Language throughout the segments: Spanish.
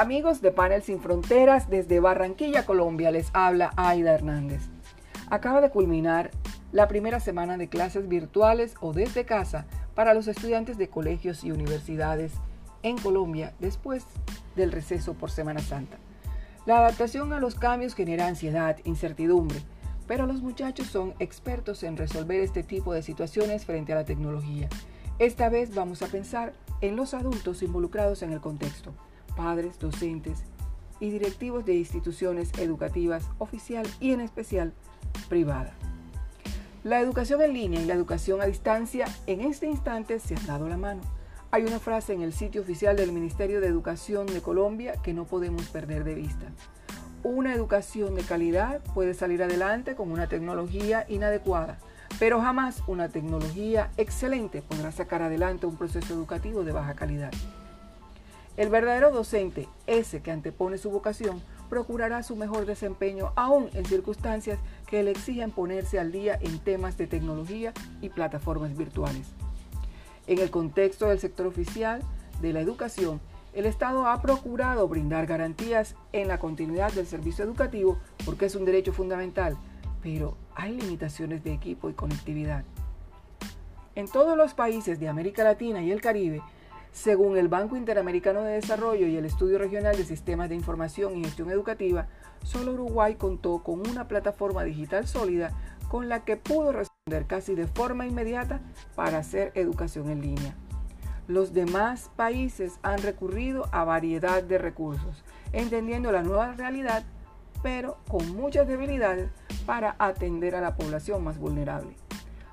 Amigos de Panel Sin Fronteras, desde Barranquilla, Colombia, les habla Aida Hernández. Acaba de culminar la primera semana de clases virtuales o desde casa para los estudiantes de colegios y universidades en Colombia después del receso por Semana Santa. La adaptación a los cambios genera ansiedad, incertidumbre, pero los muchachos son expertos en resolver este tipo de situaciones frente a la tecnología. Esta vez vamos a pensar en los adultos involucrados en el contexto padres, docentes y directivos de instituciones educativas oficial y en especial privada. La educación en línea y la educación a distancia en este instante se han dado la mano. Hay una frase en el sitio oficial del Ministerio de Educación de Colombia que no podemos perder de vista. Una educación de calidad puede salir adelante con una tecnología inadecuada, pero jamás una tecnología excelente podrá sacar adelante un proceso educativo de baja calidad. El verdadero docente, ese que antepone su vocación, procurará su mejor desempeño aún en circunstancias que le exigen ponerse al día en temas de tecnología y plataformas virtuales. En el contexto del sector oficial de la educación, el Estado ha procurado brindar garantías en la continuidad del servicio educativo porque es un derecho fundamental, pero hay limitaciones de equipo y conectividad. En todos los países de América Latina y el Caribe, según el Banco Interamericano de Desarrollo y el Estudio Regional de Sistemas de Información y Gestión Educativa, solo Uruguay contó con una plataforma digital sólida con la que pudo responder casi de forma inmediata para hacer educación en línea. Los demás países han recurrido a variedad de recursos, entendiendo la nueva realidad, pero con muchas debilidades para atender a la población más vulnerable.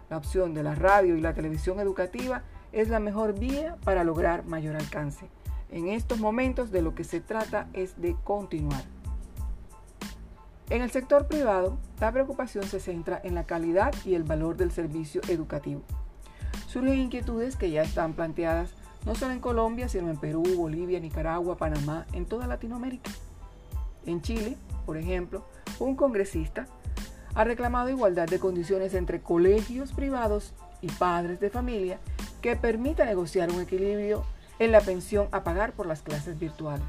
La opción de la radio y la televisión educativa es la mejor vía para lograr mayor alcance. En estos momentos de lo que se trata es de continuar. En el sector privado, la preocupación se centra en la calidad y el valor del servicio educativo. Surgen inquietudes que ya están planteadas no solo en Colombia, sino en Perú, Bolivia, Nicaragua, Panamá, en toda Latinoamérica. En Chile, por ejemplo, un congresista ha reclamado igualdad de condiciones entre colegios privados y padres de familia que permita negociar un equilibrio en la pensión a pagar por las clases virtuales.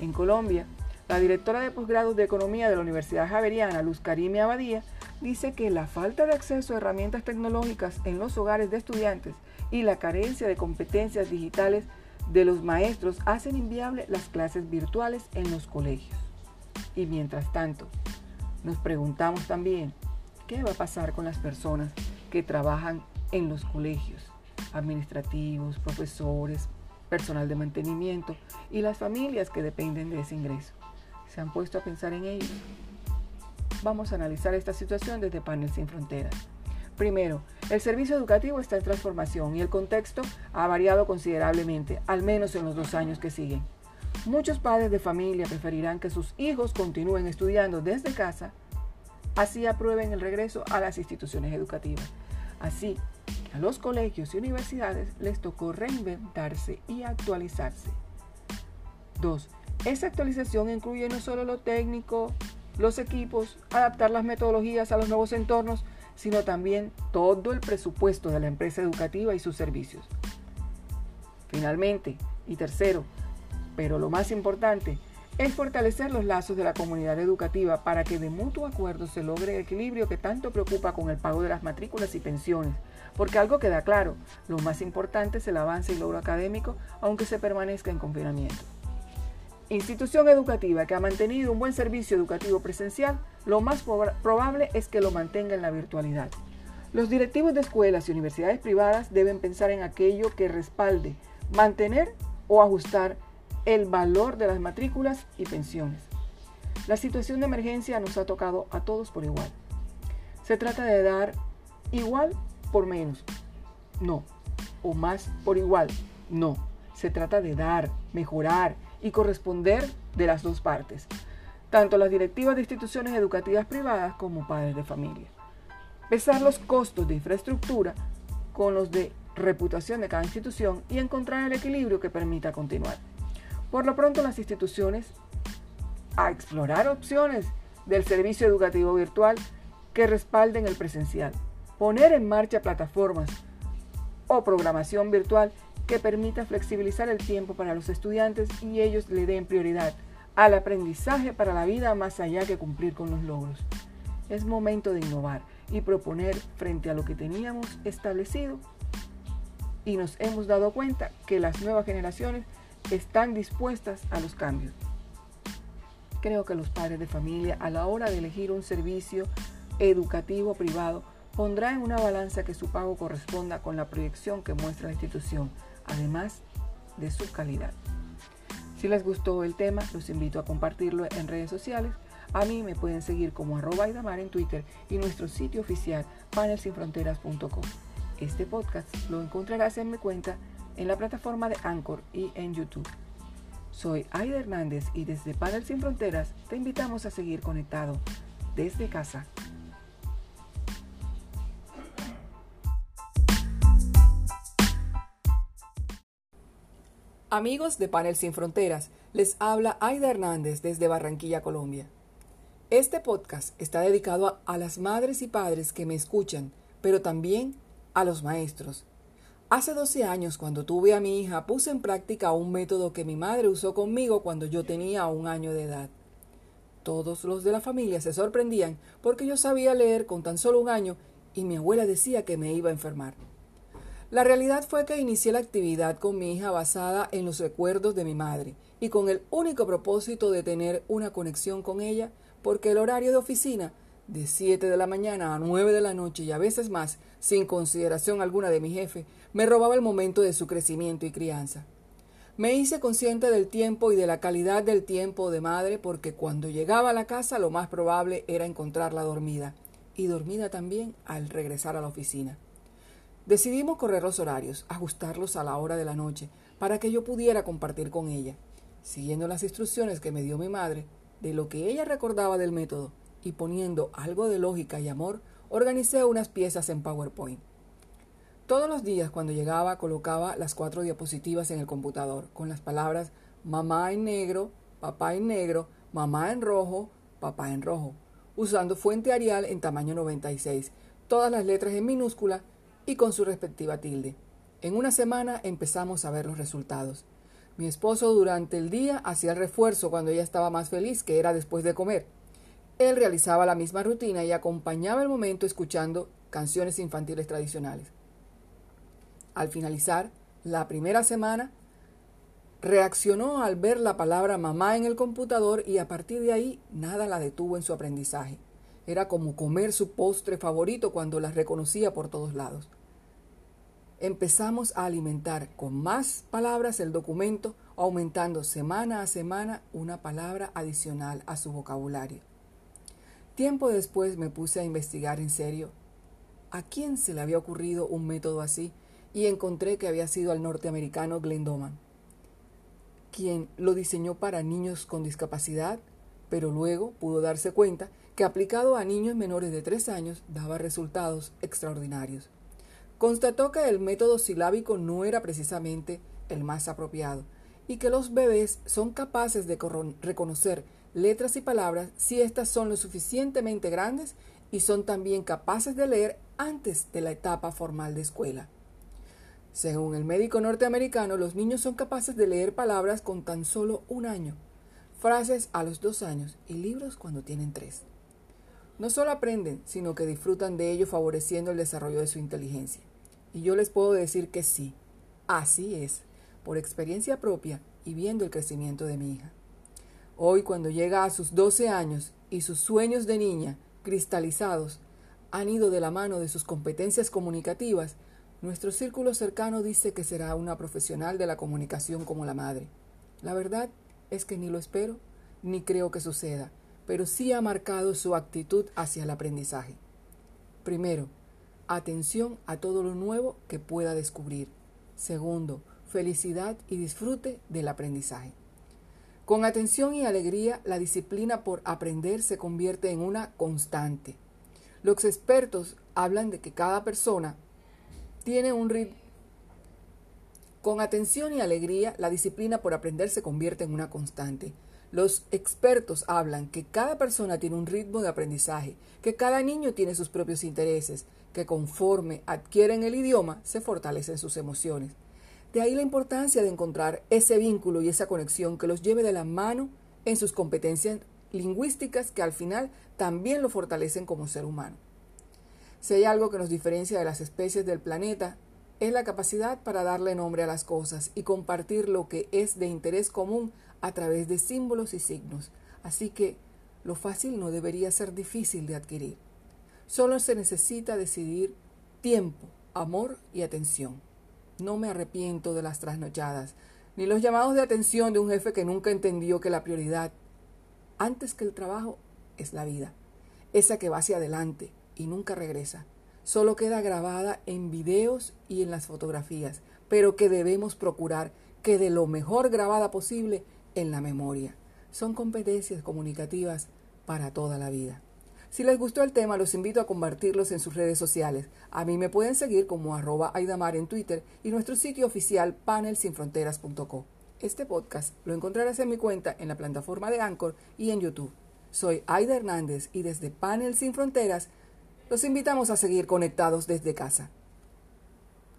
En Colombia, la directora de posgrado de Economía de la Universidad Javeriana, Luz Karime Abadía, dice que la falta de acceso a herramientas tecnológicas en los hogares de estudiantes y la carencia de competencias digitales de los maestros hacen inviable las clases virtuales en los colegios. Y mientras tanto, nos preguntamos también, ¿qué va a pasar con las personas que trabajan en los colegios? administrativos, profesores, personal de mantenimiento y las familias que dependen de ese ingreso. ¿Se han puesto a pensar en ello? Vamos a analizar esta situación desde Panel Sin Fronteras. Primero, el servicio educativo está en transformación y el contexto ha variado considerablemente, al menos en los dos años que siguen. Muchos padres de familia preferirán que sus hijos continúen estudiando desde casa, así aprueben el regreso a las instituciones educativas. Así, a los colegios y universidades les tocó reinventarse y actualizarse. 2. Esa actualización incluye no solo lo técnico, los equipos, adaptar las metodologías a los nuevos entornos, sino también todo el presupuesto de la empresa educativa y sus servicios. Finalmente, y tercero, pero lo más importante, es fortalecer los lazos de la comunidad educativa para que de mutuo acuerdo se logre el equilibrio que tanto preocupa con el pago de las matrículas y pensiones, porque algo queda claro, lo más importante es el avance y logro académico, aunque se permanezca en confinamiento. Institución educativa que ha mantenido un buen servicio educativo presencial, lo más probable es que lo mantenga en la virtualidad. Los directivos de escuelas y universidades privadas deben pensar en aquello que respalde, mantener o ajustar el valor de las matrículas y pensiones. La situación de emergencia nos ha tocado a todos por igual. Se trata de dar igual por menos. No. O más por igual. No. Se trata de dar, mejorar y corresponder de las dos partes, tanto las directivas de instituciones educativas privadas como padres de familia. Pesar los costos de infraestructura con los de reputación de cada institución y encontrar el equilibrio que permita continuar. Por lo pronto las instituciones a explorar opciones del servicio educativo virtual que respalden el presencial poner en marcha plataformas o programación virtual que permita flexibilizar el tiempo para los estudiantes y ellos le den prioridad al aprendizaje para la vida más allá que cumplir con los logros. Es momento de innovar y proponer frente a lo que teníamos establecido y nos hemos dado cuenta que las nuevas generaciones están dispuestas a los cambios. Creo que los padres de familia a la hora de elegir un servicio educativo privado pondrá en una balanza que su pago corresponda con la proyección que muestra la institución, además de su calidad. Si les gustó el tema, los invito a compartirlo en redes sociales. A mí me pueden seguir como arroba en Twitter y nuestro sitio oficial panelsinfronteras.com. Este podcast lo encontrarás en mi cuenta en la plataforma de Anchor y en YouTube. Soy Aida Hernández y desde Panel Sin Fronteras te invitamos a seguir conectado desde casa. Amigos de Panel Sin Fronteras, les habla Aida Hernández desde Barranquilla, Colombia. Este podcast está dedicado a, a las madres y padres que me escuchan, pero también a los maestros. Hace 12 años, cuando tuve a mi hija, puse en práctica un método que mi madre usó conmigo cuando yo tenía un año de edad. Todos los de la familia se sorprendían porque yo sabía leer con tan solo un año y mi abuela decía que me iba a enfermar. La realidad fue que inicié la actividad con mi hija basada en los recuerdos de mi madre y con el único propósito de tener una conexión con ella porque el horario de oficina de 7 de la mañana a 9 de la noche y a veces más, sin consideración alguna de mi jefe, me robaba el momento de su crecimiento y crianza. Me hice consciente del tiempo y de la calidad del tiempo de madre porque cuando llegaba a la casa lo más probable era encontrarla dormida y dormida también al regresar a la oficina. Decidimos correr los horarios, ajustarlos a la hora de la noche, para que yo pudiera compartir con ella, siguiendo las instrucciones que me dio mi madre, de lo que ella recordaba del método, y poniendo algo de lógica y amor, organicé unas piezas en PowerPoint. Todos los días cuando llegaba colocaba las cuatro diapositivas en el computador con las palabras mamá en negro, papá en negro, mamá en rojo, papá en rojo, usando fuente Arial en tamaño 96, todas las letras en minúscula y con su respectiva tilde. En una semana empezamos a ver los resultados. Mi esposo durante el día hacía el refuerzo cuando ella estaba más feliz, que era después de comer. Él realizaba la misma rutina y acompañaba el momento escuchando canciones infantiles tradicionales. Al finalizar la primera semana, reaccionó al ver la palabra mamá en el computador y a partir de ahí nada la detuvo en su aprendizaje. Era como comer su postre favorito cuando la reconocía por todos lados. Empezamos a alimentar con más palabras el documento, aumentando semana a semana una palabra adicional a su vocabulario. Tiempo después me puse a investigar en serio a quién se le había ocurrido un método así y encontré que había sido al norteamericano Glenn Doman, quien lo diseñó para niños con discapacidad, pero luego pudo darse cuenta que aplicado a niños menores de tres años daba resultados extraordinarios. Constató que el método silábico no era precisamente el más apropiado y que los bebés son capaces de reconocer letras y palabras si éstas son lo suficientemente grandes y son también capaces de leer antes de la etapa formal de escuela. Según el médico norteamericano, los niños son capaces de leer palabras con tan solo un año, frases a los dos años y libros cuando tienen tres. No solo aprenden, sino que disfrutan de ello favoreciendo el desarrollo de su inteligencia. Y yo les puedo decir que sí, así es, por experiencia propia y viendo el crecimiento de mi hija. Hoy, cuando llega a sus 12 años y sus sueños de niña, cristalizados, han ido de la mano de sus competencias comunicativas, nuestro círculo cercano dice que será una profesional de la comunicación como la madre. La verdad es que ni lo espero, ni creo que suceda, pero sí ha marcado su actitud hacia el aprendizaje. Primero, atención a todo lo nuevo que pueda descubrir. Segundo, felicidad y disfrute del aprendizaje. Con atención y alegría, la disciplina por aprender se convierte en una constante. Los expertos hablan de que cada persona tiene un ritmo. Con atención y alegría, la disciplina por aprender se convierte en una constante. Los expertos hablan que cada persona tiene un ritmo de aprendizaje, que cada niño tiene sus propios intereses, que conforme adquieren el idioma se fortalecen sus emociones. De ahí la importancia de encontrar ese vínculo y esa conexión que los lleve de la mano en sus competencias lingüísticas que al final también lo fortalecen como ser humano. Si hay algo que nos diferencia de las especies del planeta, es la capacidad para darle nombre a las cosas y compartir lo que es de interés común a través de símbolos y signos. Así que lo fácil no debería ser difícil de adquirir. Solo se necesita decidir tiempo, amor y atención. No me arrepiento de las trasnochadas, ni los llamados de atención de un jefe que nunca entendió que la prioridad, antes que el trabajo, es la vida, esa que va hacia adelante y nunca regresa. Solo queda grabada en videos y en las fotografías, pero que debemos procurar que de lo mejor grabada posible en la memoria. Son competencias comunicativas para toda la vida. Si les gustó el tema, los invito a compartirlos en sus redes sociales. A mí me pueden seguir como arroba Aidamar en Twitter y nuestro sitio oficial panelsinfronteras.co. Este podcast lo encontrarás en mi cuenta en la plataforma de Anchor y en YouTube. Soy Aida Hernández y desde Panel Sin Fronteras los invitamos a seguir conectados desde casa.